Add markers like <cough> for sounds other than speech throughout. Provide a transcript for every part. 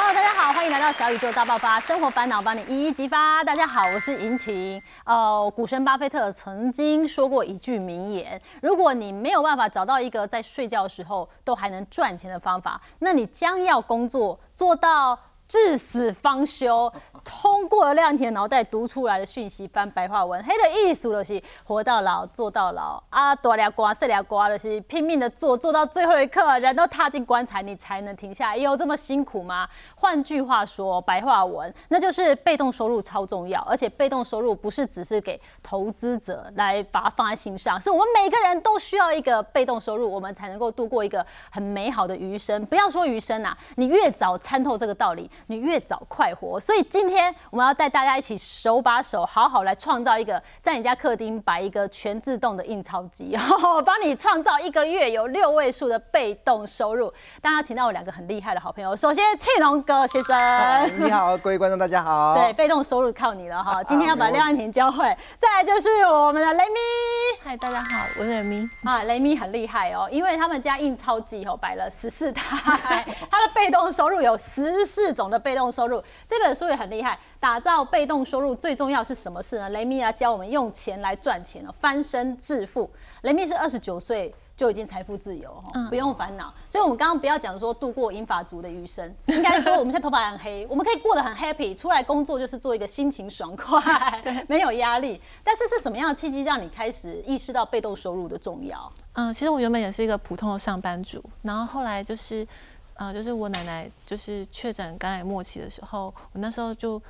Hello，大家好，欢迎来到小宇宙大爆发，生活烦恼帮你一一激发。大家好，我是莹婷。呃，股神巴菲特曾经说过一句名言：如果你没有办法找到一个在睡觉的时候都还能赚钱的方法，那你将要工作做到。至死方休，通过了亮田脑袋读出来的讯息，翻白话文，黑的艺术就是活到老做到老啊，大俩瓜细俩瓜就是拼命的做，做到最后一刻，人都踏进棺材，你才能停下来。有这么辛苦吗？换句话说，白话文，那就是被动收入超重要，而且被动收入不是只是给投资者来把它放在心上，是我们每个人都需要一个被动收入，我们才能够度过一个很美好的余生。不要说余生啊，你越早参透这个道理。你越早快活，所以今天我们要带大家一起手把手，好好来创造一个在你家客厅摆一个全自动的印钞机，<laughs> 帮你创造一个月有六位数的被动收入。当然，请到我两个很厉害的好朋友，首先庆龙哥先生，你好，各位观众大家好。<laughs> 对，被动收入靠你了哈，今天要把廖安婷教会。再来就是我们的雷咪，嗨，大家好，我是雷咪啊，雷咪很厉害哦，因为他们家印钞机哦摆了十四台，<laughs> 他的被动收入有十四种的。被动收入这本书也很厉害，打造被动收入最重要是什么事呢？雷米啊教我们用钱来赚钱哦，翻身致富。雷米是二十九岁就已经财富自由不用烦恼。所以，我们刚刚不要讲说度过银发族的余生，应该说我们现在头发很黑，<laughs> 我们可以过得很 happy，出来工作就是做一个心情爽快，<laughs> 没有压力。但是是什么样的契机让你开始意识到被动收入的重要？嗯，其实我原本也是一个普通的上班族，然后后来就是。啊，就是我奶奶就是确诊肝癌末期的时候，我那时候就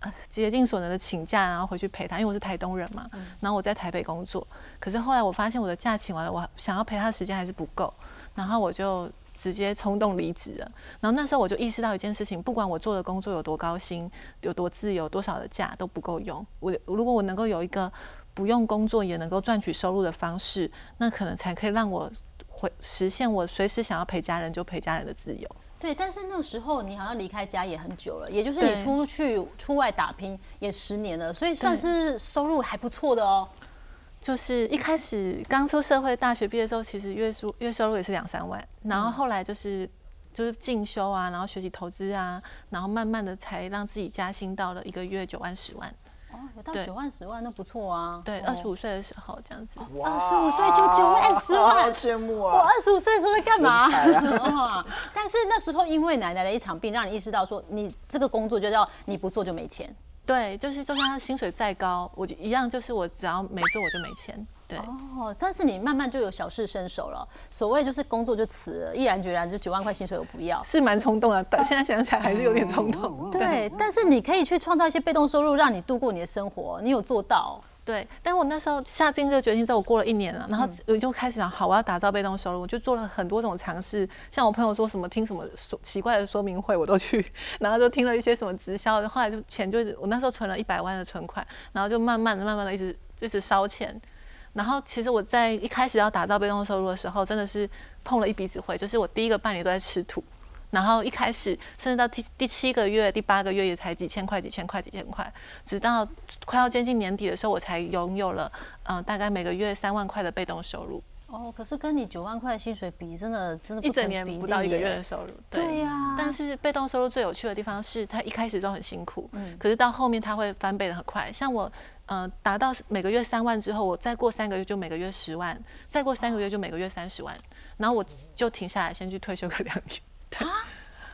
呃竭尽所能的请假，然后回去陪她，因为我是台东人嘛，然后我在台北工作。可是后来我发现我的假请完了，我想要陪她的时间还是不够，然后我就直接冲动离职了。然后那时候我就意识到一件事情，不管我做的工作有多高薪、有多自由、多少的假都不够用。我如果我能够有一个不用工作也能够赚取收入的方式，那可能才可以让我。回实现我随时想要陪家人就陪家人的自由。对，但是那时候你好像离开家也很久了，也就是你出去出外打拼也十年了，所以算是收入还不错的哦。就是一开始刚出社会，大学毕业的时候，其实月收月收入也是两三万，然后后来就是就是进修啊，然后学习投资啊，然后慢慢的才让自己加薪到了一个月九万十万。有到九万十万那不错啊！对，二十五岁的时候这样子，二十五岁就九万十万，好羡慕啊！我二十五岁的时候在干嘛？<laughs> 但是那时候因为奶奶的一场病，让你意识到说，你这个工作就叫你不做就没钱。对，就是就算他薪水再高，我就一样，就是我只要没做我就没钱。对哦，但是你慢慢就有小事伸手了。所谓就是工作就辞了，毅然决然就九万块薪水我不要，是蛮冲动的。但现在想起来还是有点冲动。<laughs> 对，但是你可以去创造一些被动收入，让你度过你的生活。你有做到？对，但我那时候下定这个决心之后，我过了一年了，然后我就开始想，好，我要打造被动收入，我就做了很多种尝试。像我朋友说什么听什么说奇怪的说明会，我都去，<laughs> 然后就听了一些什么直销，后来就钱就是我那时候存了一百万的存款，然后就慢慢的、慢慢的一直一直烧钱。然后其实我在一开始要打造被动收入的时候，真的是碰了一鼻子灰。就是我第一个半年都在吃土，然后一开始甚至到第第七个月、第八个月也才几千块、几千块、几千块，直到快要接近年底的时候，我才拥有了嗯大概每个月三万块的被动收入。哦，可是跟你九万块薪水比，真的真的一整年不到一个月的收入。对呀。但是被动收入最有趣的地方是，它一开始就很辛苦，嗯，可是到后面它会翻倍的很快。像我。嗯，达到每个月三万之后，我再过三个月就每个月十万，再过三个月就每个月三十万，然后我就停下来，先去退休个两年。啊？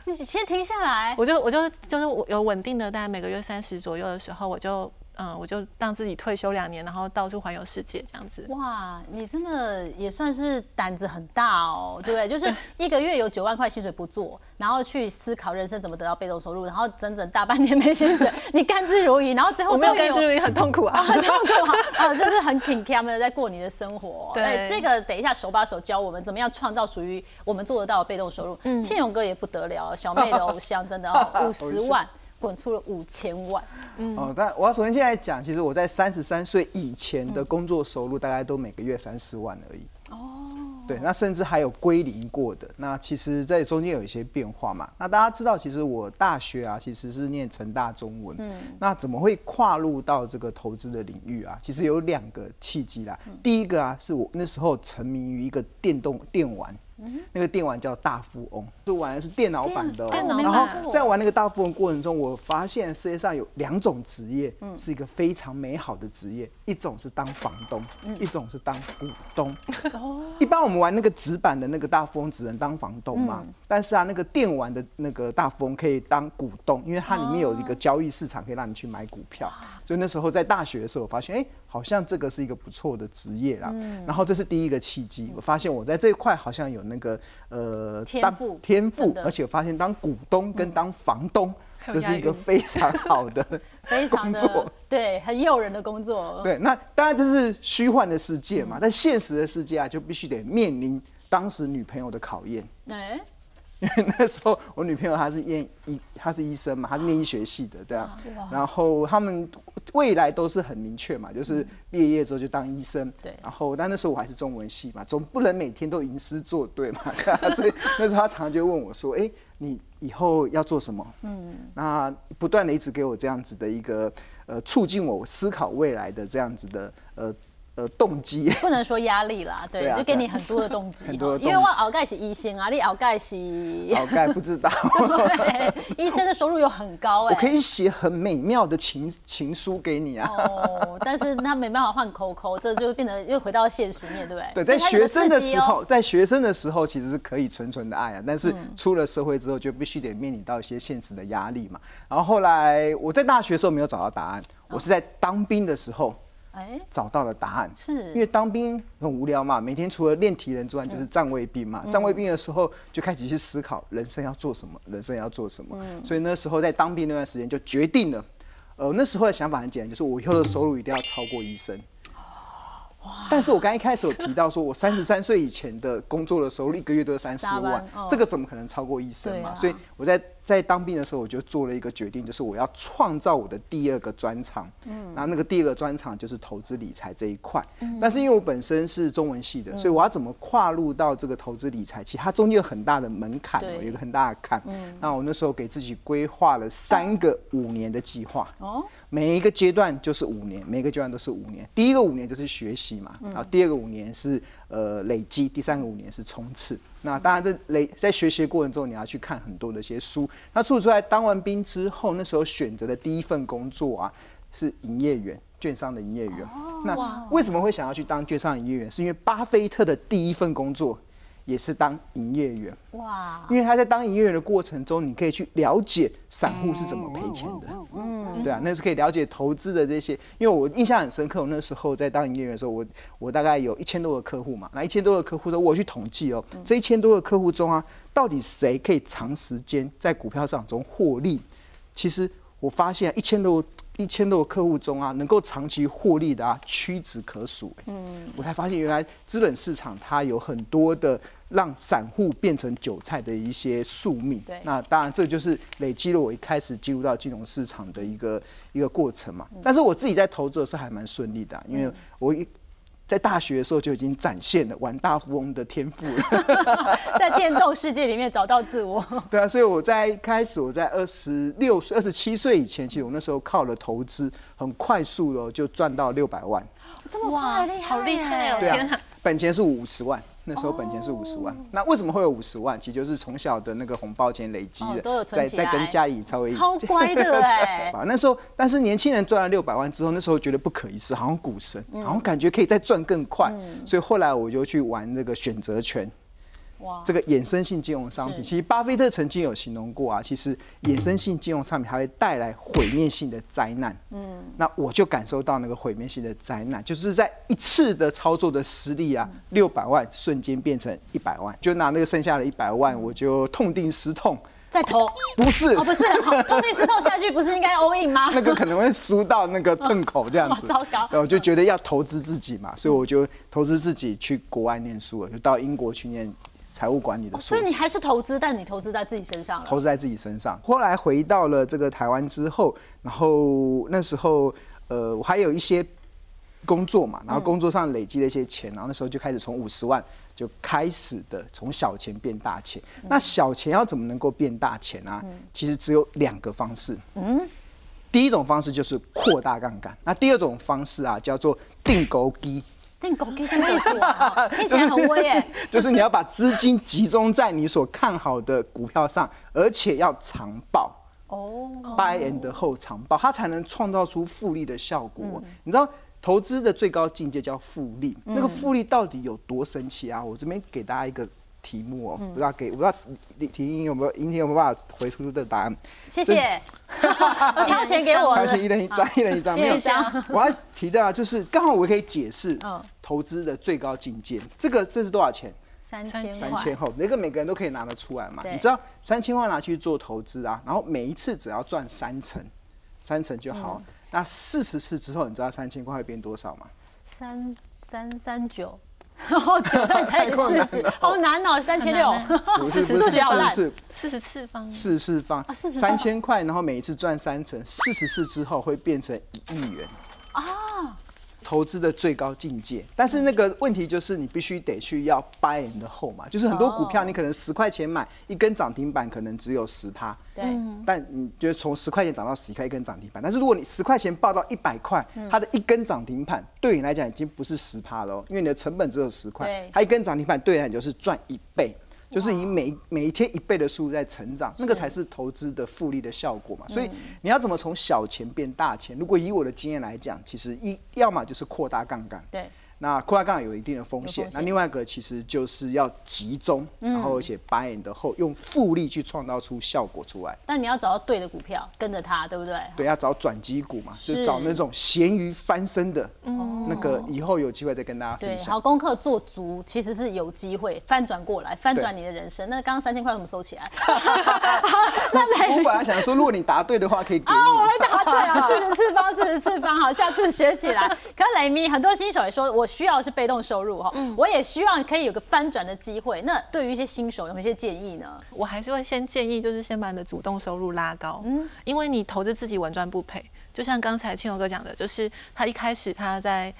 你先停下来？我就我就就是我有稳定的，大概每个月三十左右的时候，我就。嗯，我就让自己退休两年，然后到处环游世界这样子。哇，你真的也算是胆子很大哦，对不对？就是一个月有九万块薪水不做，然后去思考人生怎么得到被动收入，然后整整大半年没薪水，<laughs> 你甘之如饴，然后最后我没有甘之如饴，很痛苦啊，很痛苦啊，啊，就是很挺他们的在过你的生活。对，这个等一下手把手教我们怎么样创造属于我们做得到的被动收入。嗯，庆勇哥也不得了，小妹的偶像，真的哦，<laughs> 五十万。滚出了五千万，嗯，哦，但我要首先现在讲，其实我在三十三岁以前的工作收入大概都每个月三四万而已，哦，对，那甚至还有归零过的，那其实在中间有一些变化嘛。那大家知道，其实我大学啊，其实是念成大中文，嗯，那怎么会跨入到这个投资的领域啊？其实有两个契机啦。第一个啊，是我那时候沉迷于一个电动电玩。那个电玩叫大富翁，是玩的是电脑版的、哦。电脑然后在玩那个大富翁过程中，我发现世界上有两种职业，是一个非常美好的职业，一种是当房东，一种是当股东。一般我们玩那个纸板的那个大富翁只能当房东嘛，但是啊，那个电玩的那个大富翁可以当股东，因为它里面有一个交易市场可以让你去买股票。所以那时候在大学的时候，我发现哎、好像这个是一个不错的职业啦。然后这是第一个契机，我发现我在这一块好像有那个呃天赋天赋而且我发现当股东跟当房东，<laughs> 这是一个非常好的 <laughs> 非常的工作。对，很诱人的工作。对，那当然这是虚幻的世界嘛，但现实的世界啊，就必须得面临当时女朋友的考验。哎，因 <laughs> 为那时候我女朋友她是念医，她是医生嘛，她是念医学系的，对啊。然后他们未来都是很明确嘛，就是毕业业之后就当医生。对然后但那时候我还是中文系嘛，总不能每天都吟诗作对嘛，<laughs> 所以那时候她常常就问我说：“哎、你以后要做什么？”嗯，那不断的一直给我这样子的一个呃促进我思考未来的这样子的呃呃动机。不能说压力啦，<laughs> 对，就给你很多的动机。很多的因为我熬盖是医生啊，你熬盖是，<laughs> 熬盖不知道。<laughs> 对，医生的收入又很高哎、我可以写很美妙的情情书给你啊。哦，但是他没办法换扣扣，这就变得又回到现实面，对不对？对，在学生的时候，在学生的时候其实是可以纯纯的爱啊，但是出了社会之后，就必须得面临到一些现实的压力嘛。然后后来我在大学的时候没有找到答案，我是在当兵的时候哎，找到了答案。是因为当兵很无聊嘛，每天除了练体能之外，就是站卫兵嘛。站卫兵的时候就开始去思考人生要做什么，人生要做什么。所以那时候在当兵那段时间就决定了，呃，那时候的想法很简单，就是我以后的收入一定要超过医生。但是我刚一开始有提到说，我三十三岁以前的工作的收入一个月都是三四万这个怎么可能超过医生嘛？所以我在在当兵的时候，我就做了一个决定，就是我要创造我的第二个专长。嗯，然后那个第二个专长就是投资理财这一块。嗯但是因为我本身是中文系的，所以我要怎么跨入到这个投资理财？其实它中间有很大的门槛哦，有一个很大的坎。嗯那我那时候给自己规划了三个五年的计划。哦，每一个阶段就是五年，每一个阶段都是五年。第一个五年就是学习嘛，然后第二个五年是呃累积，第三个五年是冲刺。那当然，这累在学习的过程中，你要去看很多的一些书。那除此之外，当完兵之后，那时候选择的第一份工作啊是营业员，券商的营业员。那为什么会想要去当券商营业员？是因为巴菲特的第一份工作也是当营业员。哇，因为他在当营业员的过程中，你可以去了解散户是怎么赔钱的，嗯，对啊，那是可以了解投资的这些。因为我印象很深刻，我那时候在当营业员的时候，我我大概有一千多个客户嘛，那一千多个客户说，我去统计哦，这一千多个客户中啊，到底谁可以长时间在股票市场中获利？其实我发现一千多一千多个客户中啊，能够长期获利的啊，屈指可数。嗯，我才发现原来资本市场它有很多的让散户变成韭菜的一些宿命。对那当然这就是累积了我一开始进入到金融市场的一个一个过程嘛。但是我自己在投资的时候还蛮顺利的啊、因为我一。在大学的时候就已经展现了玩大富翁的天赋了，<laughs> 在电动世界里面找到自我，对啊，所以我在一开始我在二十六岁、二十七岁以前，其实我那时候靠了投资，很快速的哦就赚到六百万。这么快，厉害，好厉害哦！对啊，，本钱是五十万，那时候本钱是五十万。那为什么会有五十万？其实就是从小的那个红包钱累积的，哦都有存再再跟家里稍微超乖的哎 <laughs> <laughs> 吧。那时候，但是年轻人赚了六百万之后，那时候觉得不可一世，好像股神，嗯好像感觉可以再赚更快，所以后来我就去玩那个选择权。哇，这个衍生性金融商品，其实巴菲特曾经有形容过啊，其实衍生性金融商品它会带来毁灭性的灾难。嗯，那我就感受到那个毁灭性的灾难，就是在一次的操作的失利啊，六百万瞬间变成一百万，就拿那个剩下的一百万，我就痛定思痛，再投。不是。哦，不是，好，痛定思痛下去，不是应该 all in 吗？<laughs> 那个可能会输到那个痛口这样子，<laughs> 哦糟糕。然后我就觉得要投资自己嘛，所以我就投资自己去国外念书了，就到英国去念财务管理的。所以你还是投资，但你投资在自己身上了。投资在自己身上。后来回到了这个台湾之后，然后那时候呃，我还有一些工作嘛，然后工作上累积了一些钱，然后那时候就开始从五十万就开始的从小钱变大钱。那小钱要怎么能够变大钱啊？其实只有两个方式。嗯。第一种方式就是扩大杠杆，那第二种方式啊叫做定勾机。定狗给什么意思啊？听起来很威耶。<laughs> 就是你要把资金集中在你所看好的股票上，而且要长报。哦，buy and hold 长报，它才能创造出复利的效果。你知道投资的最高境界叫复利，那个复利到底有多神奇啊？我这边给大家一个题目哦，不知道给我不知道李婷婷有没有，婷婷有没有办法回出这个答案？谢谢，<laughs> 掏钱给我，掏钱一人一张，一人一张，没有。我要提到啊，就是刚好我可以解释投资的最高境界。这个这是多少钱？三千三千后，那个每个人都可以拿得出来嘛？你知道三千万拿去做投资啊，然后每一次只要赚三成，三成就好。那四十次之后，你知道三千块会变多少吗？三三三九，哦，九再乘以四十，好难哦，三千六，<laughs> 四十次好烂，四十次方，四十次方，三千块，然后每一次赚三成，四十次之后会变成一亿元。啊。投资的最高境界，但是那个问题就是你必须得去要 buy and hold 嘛，就是很多股票你可能十块钱买一根涨停板，可能只有十趴，对，但你觉得从十块钱涨到十一块一根涨停板，但是如果你十块钱报到一百块，它的一根涨停板对你来讲已经不是十趴了，因为你的成本只有十块，它一根涨停板对你来讲就是赚一倍。就是以每每一天一倍的速度在成长，那个才是投资的复利的效果嘛。所以你要怎么从小钱变大钱？如果以我的经验来讲，其实一要么就是扩大杠杆。对。那扩大杠杆有一定的风险，那另外一个其实就是要集中，然后而且 buy 的后用复利去创造出效果出来。但你要找到对的股票，跟着它，对不对？对，要找转机股嘛，就找那种咸鱼翻身的，那个以后有机会再跟大家分享。好，功课做足，其实是有机会翻转过来，翻转你的人生。那刚刚三千块怎么收起来？<laughs> 那我本来想说，如果你答对的话，可以给你。我会答对啊，四十次方，四十次方，好，下次学起来。可雷米很多新手也说，我。需要是被动收入哈，嗯我也希望可以有个翻转的机会。那对于一些新手，有一些建议呢？我还是会先建议，就是先把你的主动收入拉高，嗯，因为你投资自己稳赚不赔。就像刚才庆荣哥讲的，就是他一开始他在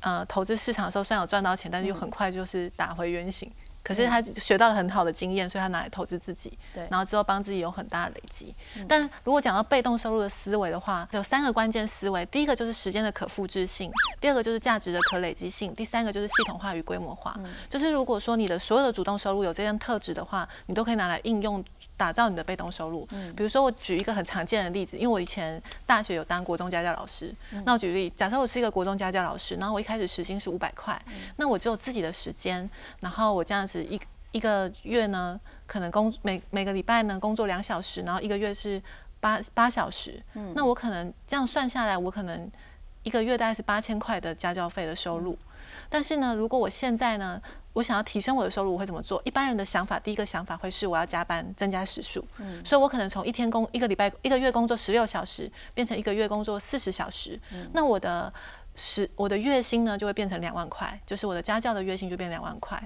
呃投资市场的时候，虽然有赚到钱，但是又很快就是打回原形。可是他学到了很好的经验，所以他拿来投资自己，对，然后之后帮自己有很大的累积。但如果讲到被动收入的思维的话，有三个关键思维：第一个就是时间的可复制性，第二个就是价值的可累积性，第三个就是系统化与规模化。就是如果说你的所有的主动收入有这样特质的话，你都可以拿来应用打造你的被动收入。嗯比如说我举一个很常见的例子，因为我以前大学有当国中家教老师，那我举例，假设我是一个国中家教老师，然后我一开始时薪是五百块，那我只有自己的时间，然后我这样。子一一个月呢，可能工每每个礼拜呢工作两小时，然后一个月是八八小时。嗯，那我可能这样算下来，我可能一个月大概是八千块的家教费的收入。但是呢，如果我现在呢，我想要提升我的收入，我会怎么做？一般人的想法，第一个想法会是我要加班增加时数。嗯，所以我可能从一天工一个礼拜一个月工作十六小时，变成一个月工作四十小时。嗯，那我的。时我的月薪呢，就会变成两万块，就是我的家教的月薪就变两万块。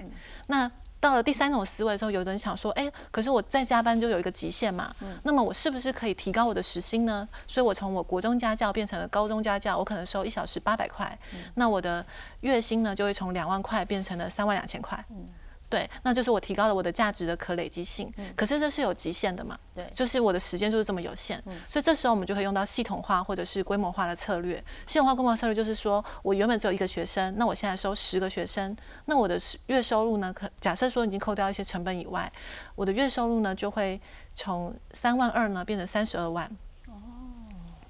那到了第三种思维的时候，有人想说，哎，可是我在加班就有一个极限嘛，那么我是不是可以提高我的时薪呢？所以我从我国中家教变成了高中家教，我可能收一小时八百块，那我的月薪呢就会从两万块变成了三万两千块。对，那就是我提高了我的价值的可累积性。嗯，可是这是有极限的嘛？对，就是我的时间就是这么有限。嗯，所以这时候我们就可以用到系统化或者是规模化的策略。系统化规模策略就是说我原本只有一个学生，那我现在收十个学生，那我的月收入呢？可假设说已经扣掉一些成本以外，我的月收入呢就会从三万二呢变成三十二万。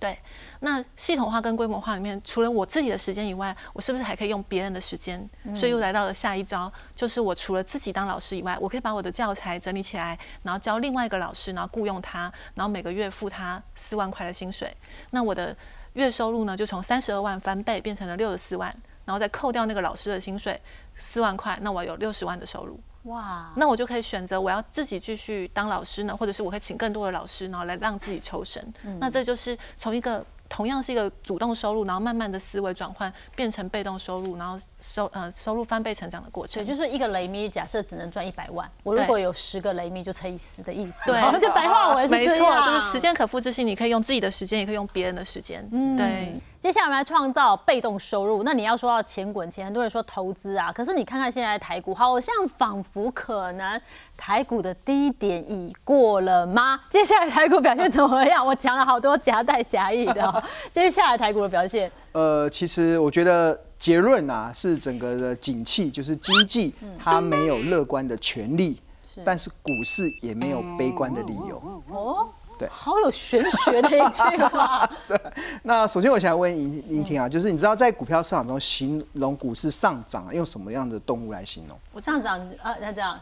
对，那系统化跟规模化里面，除了我自己的时间以外，我是不是还可以用别人的时间？所以又来到了下一招，就是我除了自己当老师以外，我可以把我的教材整理起来，然后教另外一个老师，然后雇佣他，然后每个月付他四万块的薪水。那我的月收入呢，就从三十二万翻倍变成了六十四万，然后再扣掉那个老师的薪水四万块，那我有六十万的收入。哇，那我就可以选择我要自己继续当老师呢，或者是我可以请更多的老师，然后来让自己抽身。那这就是从一个。同样是一个主动收入，然后慢慢的思维转换变成被动收入，然后收呃收入翻倍成长的过程。对，就是一个雷米，假设只能赚一百万，我如果有十个雷米，就乘以十的意思。对，就白话文没错，就是时间可复制性，你可以用自己的时间，也可以用别人的时间。嗯，对。接下来我们来创造被动收入。那你要说到钱滚钱，很多人说投资啊，可是你看看现在台股，好像仿佛可能台股的低点已过了吗？<laughs> 接下来台股表现怎么样？<laughs> 我讲了好多夹带夹议的、哦，<laughs> 接下来台股的表现，呃，其实我觉得结论啊，是整个的景气，就是经济它没有乐观的权利，但是股市也没有悲观的理由。哦，对好有玄学的一句话。对那首先我想要问尹尹婷啊，就是你知道在股票市场中形容股市上涨，用什么样的动物来形容？我上涨，呃，那这样，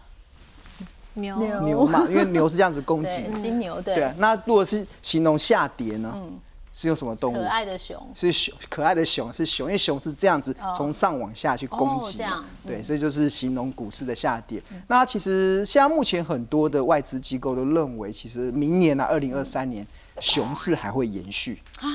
牛。牛牛。嘛，因为牛是这样子攻击。金牛，对，对啊，那如果是形容下跌呢？是用什么动物？可？爱的熊，是熊，可爱的熊是熊，因为熊是这样子哦。从上往下去攻击嘛。哦这样，对，这就是形容股市的下跌。那其实现在目前很多的外资机构都认为，其实明年啊，二零二三年熊市还会延续，啊，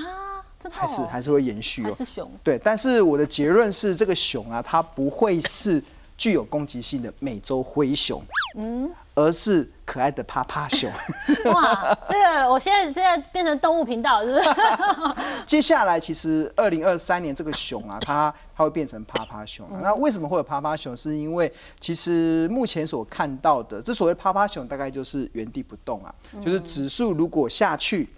真的、哦，还是还是会延续哦。是熊，对，但是我的结论是，这个熊啊，它不会是具有攻击性的美洲灰熊，嗯，而是可爱的趴趴熊。<laughs> 哇，这个我现在现在变成动物频道，是不是？<laughs> 接下来其实二零二三年这个熊啊，它它会变成趴趴熊啊、那为什么会有趴趴熊？是因为其实目前所看到的，这所谓趴趴熊，大概就是原地不动啊，就是指数如果下去，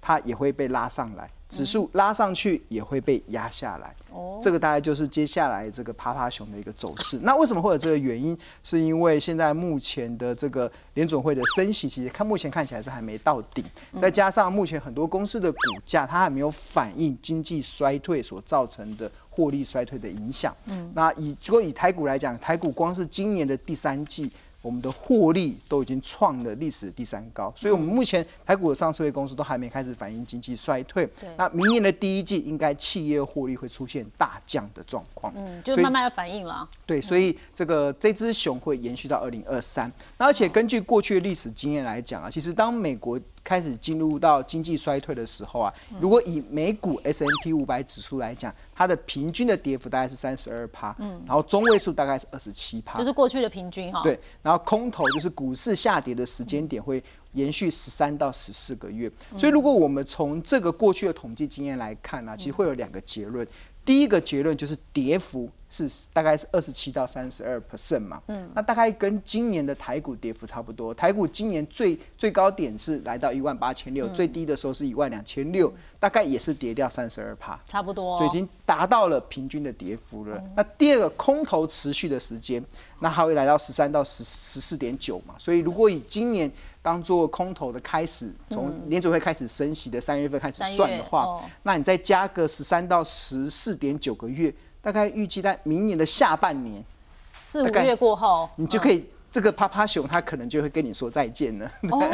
它也会被拉上来；指数拉上去也会被压下来。哦这个大概就是接下来这个趴趴熊的一个走势。那为什么会有这个原因？是因为现在目前的这个联准会的升息，其实看目前看起来是还没到顶，再加上目前很多公司的股价它还没有反映经济衰退所造成的获利衰退的影响。嗯，那以如果以台股来讲，台股光是今年的第三季。我们的获利都已经创了历史第三高，所以我们目前台股的上市会公司都还没开始反映经济衰退对。那明年的第一季应该企业获利会出现大降的状况。嗯，就慢慢要反应了。对，所以这个这只熊会延续到二零二三。那而且根据过去的历史经验来讲啊，其实当美国开始进入到经济衰退的时候啊，如果以美股 S M P 五百指数来讲，它的平均的跌幅大概是三十二趴，嗯，然后中位数大概是二十七趴，就是过去的平均哈。，对，然后空头就是股市下跌的时间点会延续十三到十四个月，所以如果我们从这个过去的统计经验来看呢、其实会有两个结论。第一个结论就是跌幅是大概是二十七到三十二 percent 嘛，嗯，那大概跟今年的台股跌幅差不多。台股今年最最高点是来到一万八千六，最低的时候是一万两千六，大概也是跌掉三十二趴。差不多。所以已经达到了平均的跌幅了。那第二个空头持续的时间，那还会来到十三到十十四点九嘛。所以如果以今年当做空头的开始，从联准会开始升息的三月份开始算的话，哦。那你再加个十三到十四点九个月，大概预计在明年的下半年，四五大概月过后，你就可以、这个趴趴熊它可能就会跟你说再见了。哦，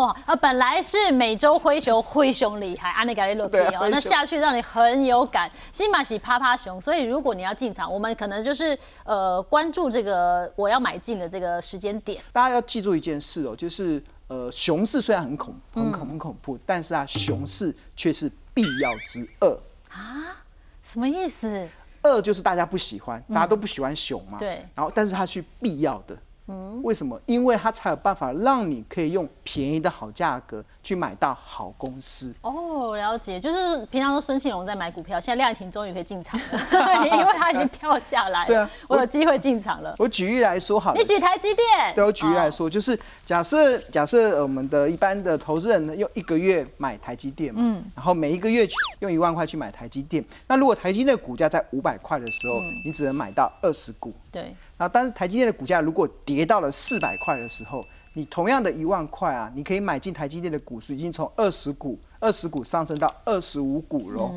啊，本来是美洲灰熊，灰熊厉害，安利改利洛哦，啊那下去让你很有感。新马喜趴趴熊，所以如果你要进场，我们可能就是呃关注这个我要买进的这个时间点。大家要记住一件事哦，就是呃，熊市虽然很恐很恐很恐怖，但是啊，熊市却是必要之恶啊。什么意思？恶就是大家不喜欢，大家都不喜欢熊嘛。对然后，但是它是必要的。嗯。为什么？因为它才有办法让你可以用便宜的好价格去买到好公司。哦，了解，就是平常都孙庆龙在买股票，现在廖以婷终于可以进场了，<laughs> 因为他已经跳下来了。对啊我有机会进场了。我举例来说好了你，举台积电，对我举例来哦，说，就是假设假设呃我们的一般的投资人呢，用一个月买台积电嘛，嗯然后每一个月去用一万块去买台积电。那如果台积电的股价在五百块的时候，嗯你只能买到二十股。对，然后，但是台积电的股价如果跌到了四百块的时候，你同样的一万块啊，你可以买进台积电的股数已经从二十股、二十股上升到二十五股了。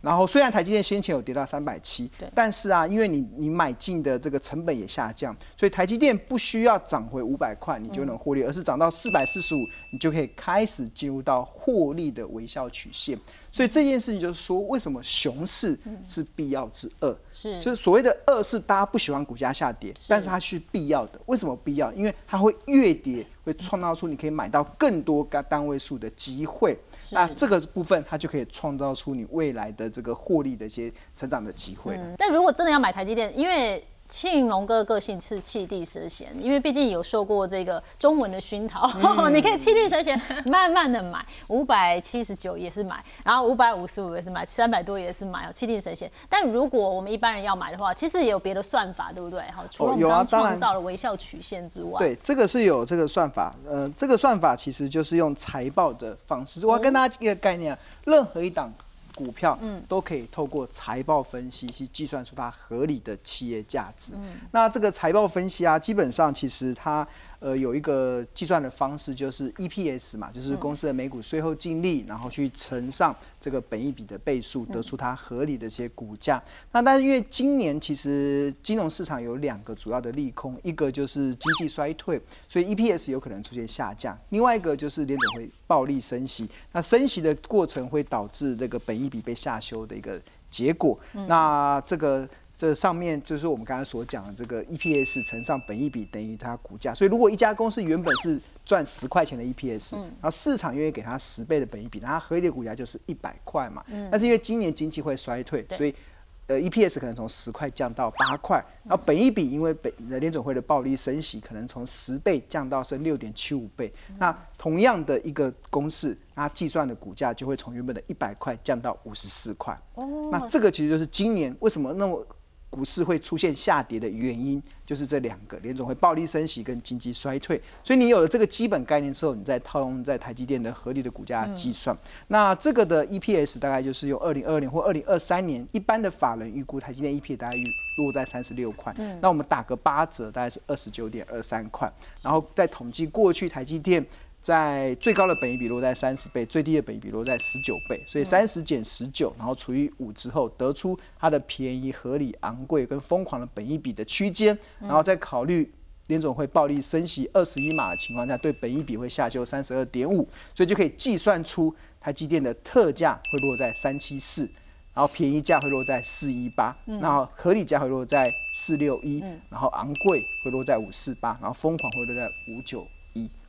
然后虽然台积电先前有跌到三百七对，但是啊，因为你你买进的这个成本也下降，所以台积电不需要涨回五百块你就能获利，而是涨到四百四十五，你就可以开始进入到获利的微笑曲线。所以这件事情就是说，为什么熊市是必要之恶？是就是所谓的恶是大家不喜欢股价下跌，但是它是必要的。为什么必要？因为它会越跌，会创造出你可以买到更多个单位数的机会。那这个部分它就可以创造出你未来的这个获利的一些成长的机会但如果真的要买台积电，因为庆龙哥个性是气地蛇闲，因为毕竟有受过这个中文的熏陶，<laughs> 你可以气地蛇闲，慢慢的买，五百七十九也是买，然后五百五十五也是买，三百多也是买哦，气地蛇闲。但如果我们一般人要买的话，其实也有别的算法，对不对？哈，除了我们刚刚创造了微笑曲线之外，对，这个是有这个算法，呃，这个算法其实就是用财报的方式，我要跟大家一个概念，任何一档。股票，嗯，都可以透过财报分析去计算出它合理的企业价值。嗯，那这个财报分析啊，基本上其实它。呃，有一个计算的方式，就是 EPS 嘛，就是公司的每股税后净利，然后去乘上这个本益比的倍数，得出它合理的一些股价。那但是因为今年其实金融市场有两个主要的利空，一个就是经济衰退，所以 EPS 有可能出现下降；另外一个就是联总会暴力升息，那升息的过程会导致这个本益比被下修的一个结果。那这个。这上面就是我们刚才所讲的这个 EPS 乘上本益比等于它股价，所以如果一家公司原本是赚十块钱的 EPS，然后市场愿意给它十倍的本益比，那它合理的股价就是一百块嘛。但是因为今年经济会衰退，所以呃 EPS 可能从十块降到八块，然后本益比因为本联总会的暴力升息，可能从十倍降到剩六点七五倍。那同样的一个公式，它计算的股价就会从原本的一百块降到五十四块。哦，那这个其实就是今年为什么那么。股市会出现下跌的原因，就是这两个联总会暴力升息跟经济衰退。所以你有了这个基本概念之后，你再套用在台积电的合理的股价计算。那这个的 EPS 大概就是用二零二二年或二零二三年一般的法人预估台积电 EPS 大概落在三十六块。那我们打个八折，大概是二十九点二三块。然后再统计过去台积电。在最高的本益比落在三十倍，最低的本益比落在十九倍，所以三十减十九，然后除以五之后，得出它的便宜、合理、昂贵跟疯狂的本益比的区间，然后再考虑联总会暴力升息二十一码的情况下，对本益比会下修三十二点五，所以就可以计算出台积电的特价会落在三七四，然后便宜价会落在四一八，然后合理价会落在四六一，然后昂贵会落在五四八，然后疯狂会落在五九。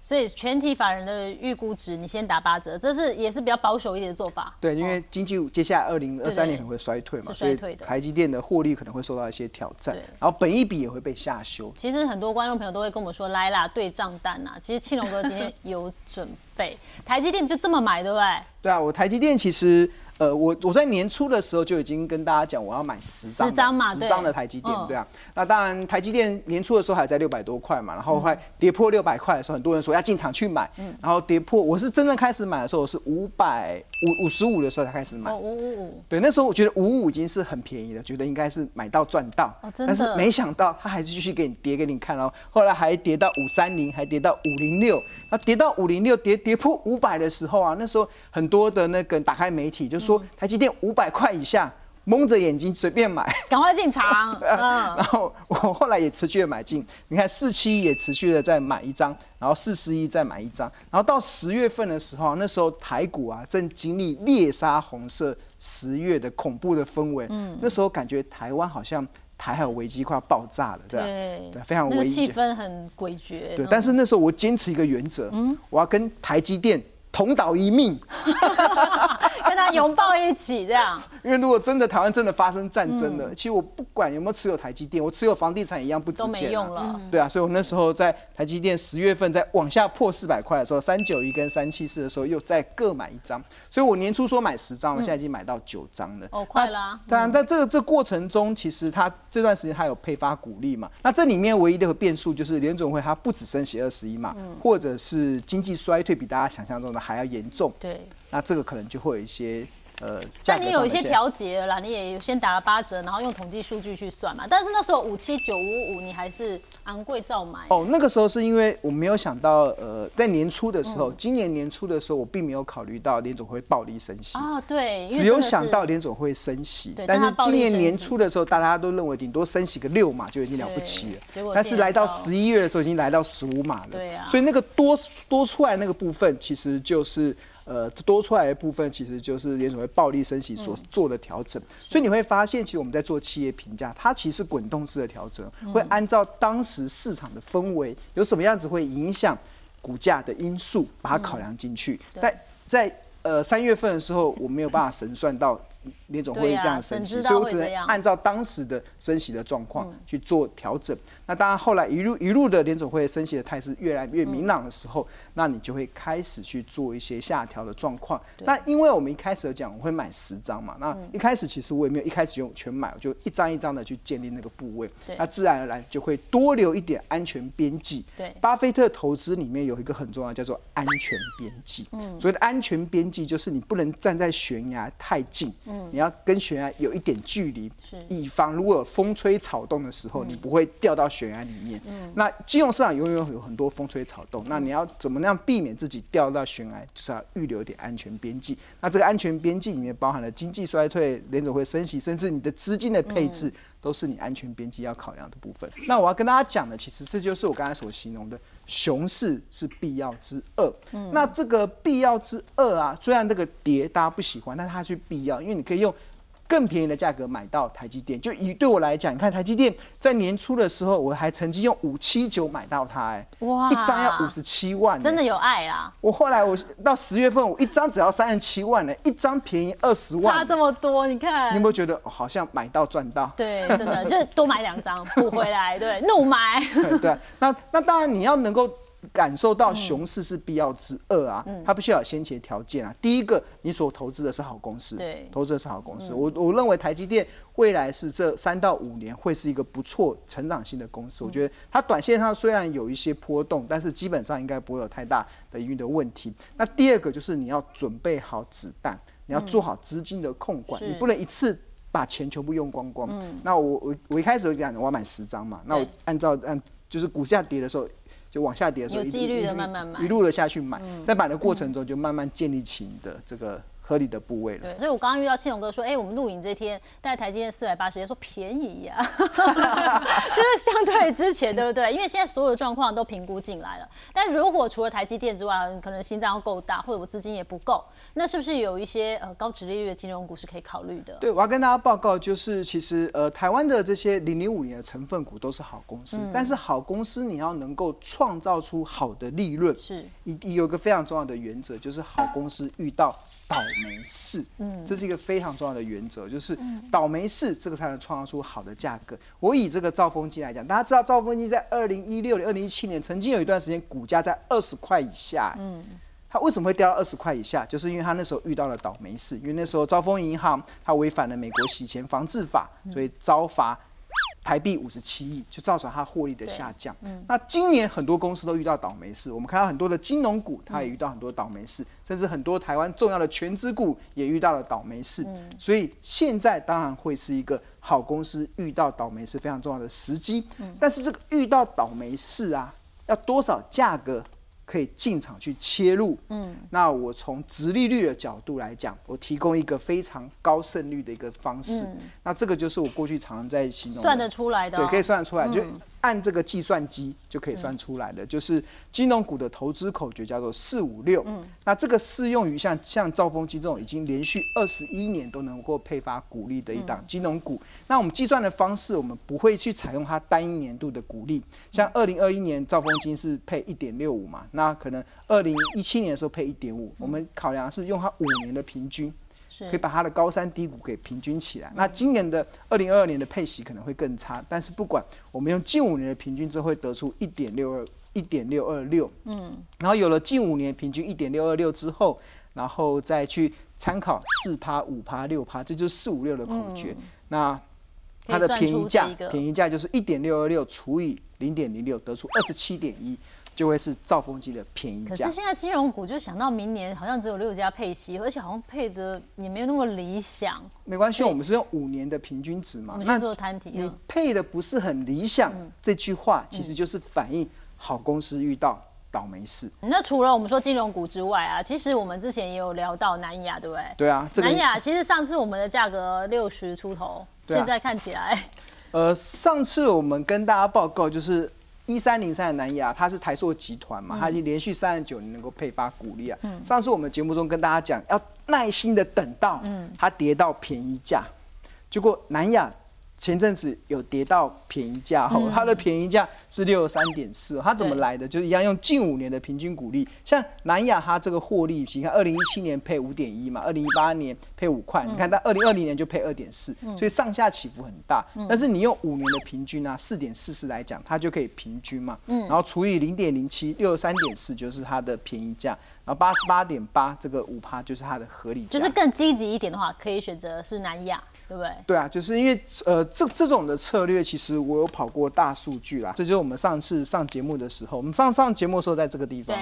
所以全体法人的预估值，你先打八折，这是也是比较保守一点的做法。对，因为经济接下来二零二三年可能会衰退嘛，衰退的台积电的获利可能会受到一些挑战，然后本益比也会被下修。其实很多观众朋友都会跟我们说，来啦，对账单呐。其实庆龙哥今天有准备，<laughs> 台积电就这么买，对不对？对啊，我台积电其实。呃，我我在年初的时候就已经跟大家讲，我要买十张，十张嘛，十张的台积电，对啊。那当然，台积电年初的时候还在六百多块嘛，然后快跌破六百块的时候，很多人说要进场去买，然后跌破，我是真正开始买的时候是五百五五十五的时候才开始买，五五五，对，那时候我觉得五五已经是很便宜了，觉得应该是买到赚到，但是没想到它还是继续给你跌给你看哦，后来还跌到五三零，还跌到五零六，那跌到五零六跌跌破五百的时候啊，那时候很多的那个打开媒体就。说台积电五百块以下，蒙着眼睛随便买，赶快进场。<laughs> 然后我后来也持续的买进，你看四七也持续的再买一张，然后四十一再买一张，然后到十月份的时候，那时候台股啊正经历猎杀红色十月的恐怖的氛围，嗯，那时候感觉台湾好像台海危机快要爆炸了，对对。对，非常危机，气氛很诡谲。对，但是那时候我坚持一个原则，嗯，我要跟台积电。同岛一命，跟他拥抱一起这样。<laughs> 因为如果真的台湾真的发生战争了，其实我不管有没有持有台积电，我持有房地产一样不值钱。都没用了。对啊，所以我那时候在台积电十月份在往下破四百块的时候，三九一跟三七四的时候又再各买一张。所以我年初说买十张，我现在已经买到九张了。哦，快啦！当然，在这个这过程中，其实他这段时间他有配发股利嘛？那这里面唯一的变数就是联总会它不止升息二十一嘛，或者是经济衰退比大家想象中的。还要严重，对，那这个可能就会有一些。呃，但你有一些调节了，你也有先打了八折，然后用统计数据去算嘛。但是那时候五七九五五，你还是昂贵照买。哦，那个时候是因为我没有想到，呃，在年初的时候，今年年初的时候，我并没有考虑到联总会暴力升息啊。对，只有想到联总会升息，但是今年年初的时候，大家都认为顶多升息个六码就已经了不起了。结果，但是来到十一月的时候，已经来到十五码了。对啊，所以那个多多出来那个部分，其实就是。呃，多出来的部分其实就是联储会暴力升息所做的调整，所以你会发现，其实我们在做企业评价，它其实滚动式的调整，会按照当时市场的氛围有什么样子会影响股价的因素，把它考量进去。但在呃三月份的时候，我没有办法神算到联总会议这样升息，所以我只能按照当时的升息的状况去做调整。那当然后来一路一路的联总会升息的态势越来越明朗的时候，那你就会开始去做一些下调的状况。那因为我们一开始讲我会买十张嘛，那一开始其实我也没有一开始用全买，我就一张一张的去建立那个部位，那自然而然就会多留一点安全边际。对，巴菲特投资里面有一个很重要叫做安全边际。嗯，所谓的安全边际就是你不能站在悬崖太近，嗯，你要跟悬崖有一点距离，以防如果有风吹草动的时候，你不会掉到悬崖里面。嗯，那金融市场永远有很多风吹草动，那你要怎么样避免自己掉到悬崖，就是要预留点安全边际。那这个安全边际里面包含了经济衰退、联总会升息，甚至你的资金的配置，都是你安全边际要考量的部分。那我要跟大家讲的，其实这就是我刚才所形容的。熊市是必要之恶，那这个必要之二啊，虽然这个跌大家不喜欢，但它是必要，因为你可以用。更便宜的价格买到台积电，就以对我来讲，你看台积电在年初的时候，我还曾经用五七九买到它，哎，哇，一张要五十七万，真的有爱啦！我后来我到十月份，我一张只要三十七万呢，一张便宜二十万，差这么多，你看，你有没有觉得好像买到赚到？<laughs> 对，真的就多买两张补回来，对，怒买。对，那那当然你要能够。感受到熊市是必要之恶啊，它必须要有先决条件啊。第一个，你所投资的是好公司，对，投资的是好公司。我我认为台积电未来是这三到五年会是一个不错成长性的公司。我觉得它短线上虽然有一些波动，但是基本上应该不会有太大的营运的问题。那第二个就是你要准备好子弹，你要做好资金的控管，你不能一次把钱全部用光光。那我我我一开始就讲我要买十张嘛，那我按照按就是股价跌的时候。就往下跌的时候，有纪律的慢慢买，一路的下去买，在买的过程中就慢慢建立起你的这个。合理的部位了。对，所以我刚刚遇到庆荣哥说，哎，我们录影这天带台积电四百八十，说便宜呀，<laughs> 就是相对之前，对不对？因为现在所有的状况都评估进来了。但如果除了台积电之外，可能心脏要够大，或者我资金也不够，那是不是有一些呃高值利率的金融股是可以考虑的？对，我要跟大家报告，就是其实呃台湾的这些零零五年的成分股都是好公司，但是好公司你要能够创造出好的利润，是，一有一个非常重要的原则，就是好公司遇到。倒霉事，嗯，这是一个非常重要的原则，就是倒霉事，这个才能创造出好的价格。我以这个兆丰金来讲，大家知道兆丰金在二零一六年、二零一七年曾经有一段时间股价在二十块以下，嗯，它为什么会掉到二十块以下？就是因为它那时候遇到了倒霉事，因为那时候兆丰银行它违反了美国洗钱防治法，所以遭罚。台币五十七亿，就造成它获利的下降。嗯，那今年很多公司都遇到倒霉事，我们看到很多的金融股，它也遇到很多倒霉事，甚至很多台湾重要的全资股也遇到了倒霉事。嗯，所以现在当然会是一个好公司遇到倒霉是非常重要的时机。嗯，但是这个遇到倒霉事啊，要多少价格？可以进场去切入，嗯，那我从直利率的角度来讲，我提供一个非常高胜率的一个方式，那这个就是我过去常常在形容算得出来的，对，可以算得出来。就。按这个计算机就可以算出来的，就是金融股的投资口诀叫做四五六。嗯，那这个适用于像像兆丰金这种已经连续二十一年都能够配发股利的一档金融股。那我们计算的方式，我们不会去采用它单一年度的股利。像二零二一年兆丰金是配一点六五嘛，那可能二零一七年的时候配一点五，我们考量是用它五年的平均。可以把它的高山低谷给平均起来。那今年的二零二二年的配息可能会更差，但是不管我们用近五年的平均，之后会得出一点六二一点六二六。嗯，然后有了近五年平均一点六二六之后，然后再去参考四趴五趴六趴，这就是四五六的口诀。那它的便宜价，便宜价就是一点六二六除以零点零六，得出二十七点一。就会是兆丰金的便宜价。可是现在金融股就想到明年好像只有六家配息，而且好像配着也没有那么理想。没关系，我们是用五年的平均值嘛。那做摊体，你配的不是很理想，这句话其实就是反映好公司遇到倒霉事。那除了我们说金融股之外啊，其实我们之前也有聊到南亚，对不对？对啊，南亚其实上次我们的价格六十出头，现在看起来，呃，上次我们跟大家报告就是。一三零三的南亚，它是台塑集团嘛，它已经连续三十九年能够配发股利啊。上次我们节目中跟大家讲，要耐心的等到它跌到便宜价，结果南亚前阵子有跌到便宜价后，它的便宜价是六十三点四，它怎么对来的？就是一样用近五年的平均股利，像南亚它这个获利，你看二零一七年配五点一嘛，二零一八年配五块，你看它二零二零年就配二点四，所以上下起伏很大。但是你用五年的平均啊，四点四四来讲，它就可以平均嘛，然后除以零点零七，六十三点四就是它的便宜价，然后八十八点八这个五趴就是它的合理价，就是更积极一点的话，可以选择是南亚，对不对？对啊，就是因为呃这这种的策略，其实我有跑过大数据啦。这就是我们上次上节目的时候，我们上上节目的时候在这个地方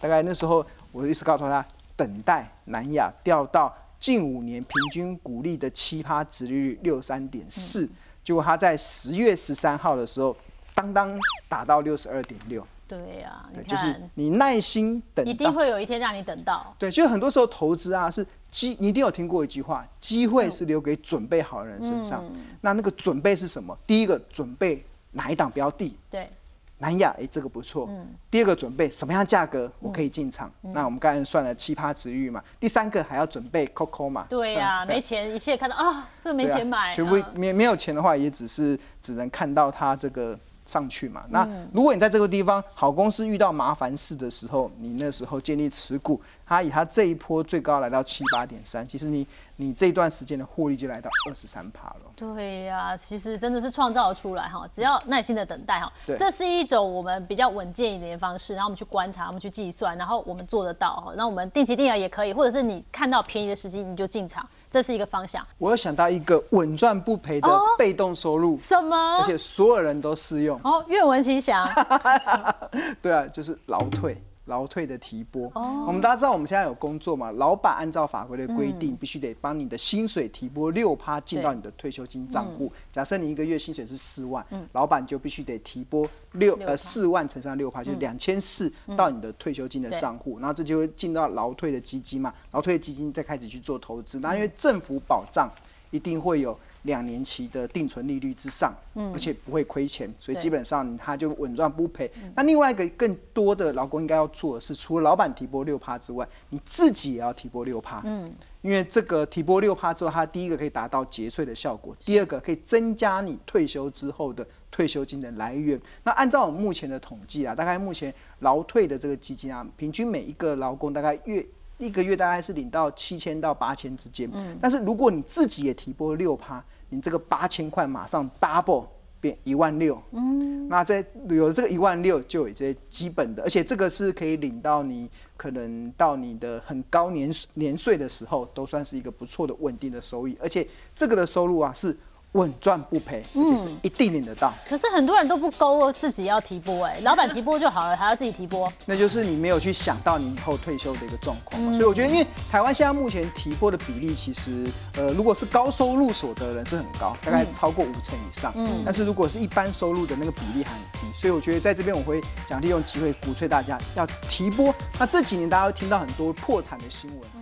大概那时候我一直告诉他，等待南亚掉到近五年平均股利的七趴值利率六三点四，结果他在十月十三号的时候，当当打到六十二点六，对呀、就是，你耐心等到一定会有一天让你等到。对，就是很多时候投资啊是机，你一定有听过一句话，机会是留给准备好的人身上。那那个准备是什么？第一个准备哪一档标的？对，南亚，哎，这个不错。嗯第二个准备什么样价格我可以进场？那我们刚才算了七葩值域嘛。第三个还要准备 COCO 嘛？对呀、嗯没钱，一切看到啊，这个没钱买，全部啊没没有钱的话，也只是只能看到它这个上去嘛。那如果你在这个地方好公司遇到麻烦事的时候，你那时候建立持股，它以它这一波最高来到七八点三，其实你你这段时间的获利就来到二十三趴了。对呀、其实真的是创造出来哈，只要耐心的等待哈，对这是一种我们比较稳健一点的方式，然后我们去观察，我们去计算，然后我们做得到哈。那我们定期定额也可以，或者是你看到便宜的时机你就进场，这是一个方向。我有想到一个稳赚不赔的哦被动收入，什么而？且所有人都适用。哦，愿闻其详。<laughs> 对啊，就是劳退。劳退的提拨，哦。我们大家知道我们现在有工作嘛，老板按照法规的规嗯。定，必须得帮你的薪水提拨六趴进到你的退休金账户。假设你一个月薪水是四万，嗯。老板就必须得提拨六呃四万乘上六趴，就是两千四到你的退休金的账户，然后这就会进到劳退的基金嘛，劳退的基金再开始去做投资，那因为政府保障一定会有。两年期的定存利率之上，而且不会亏钱，所以基本上它就稳赚不赔。那另外一个更多的劳工应该要做的是，除了老板提拨六趴之外，你自己也要提拨六趴。嗯，因为这个提拨六趴之后，它第一个可以达到节税的效果，第二个可以增加你退休之后的退休金的来源。那按照我们目前的统计啊，大概目前劳退的这个基金啊，平均每一个劳工大概月。一个月大概是领到七千到八千之间，但是如果你自己也提拨六趴，你这个八千块马上 double 变一万六，嗯，那在有了这个一万六，就有这些基本的，而且这个是可以领到你可能到你的很高年年岁的时候，都算是一个不错的稳定的收益，而且这个的收入啊是稳赚不赔，而且是一定领得到。可是很多人都不勾自己要提拨，哎，<laughs> 老板提拨就好了，还要自己提拨。那就是你没有去想到你以后退休的一个状况嘛。所以我觉得，因为台湾现在目前提拨的比例，其实呃，如果是高收入所得人是很高，大概超过五成以上。嗯，但是如果是一般收入的那个比例还很低，所以我觉得在这边我会想利用机会鼓吹大家要提拨。那这几年大家会听到很多破产的新闻。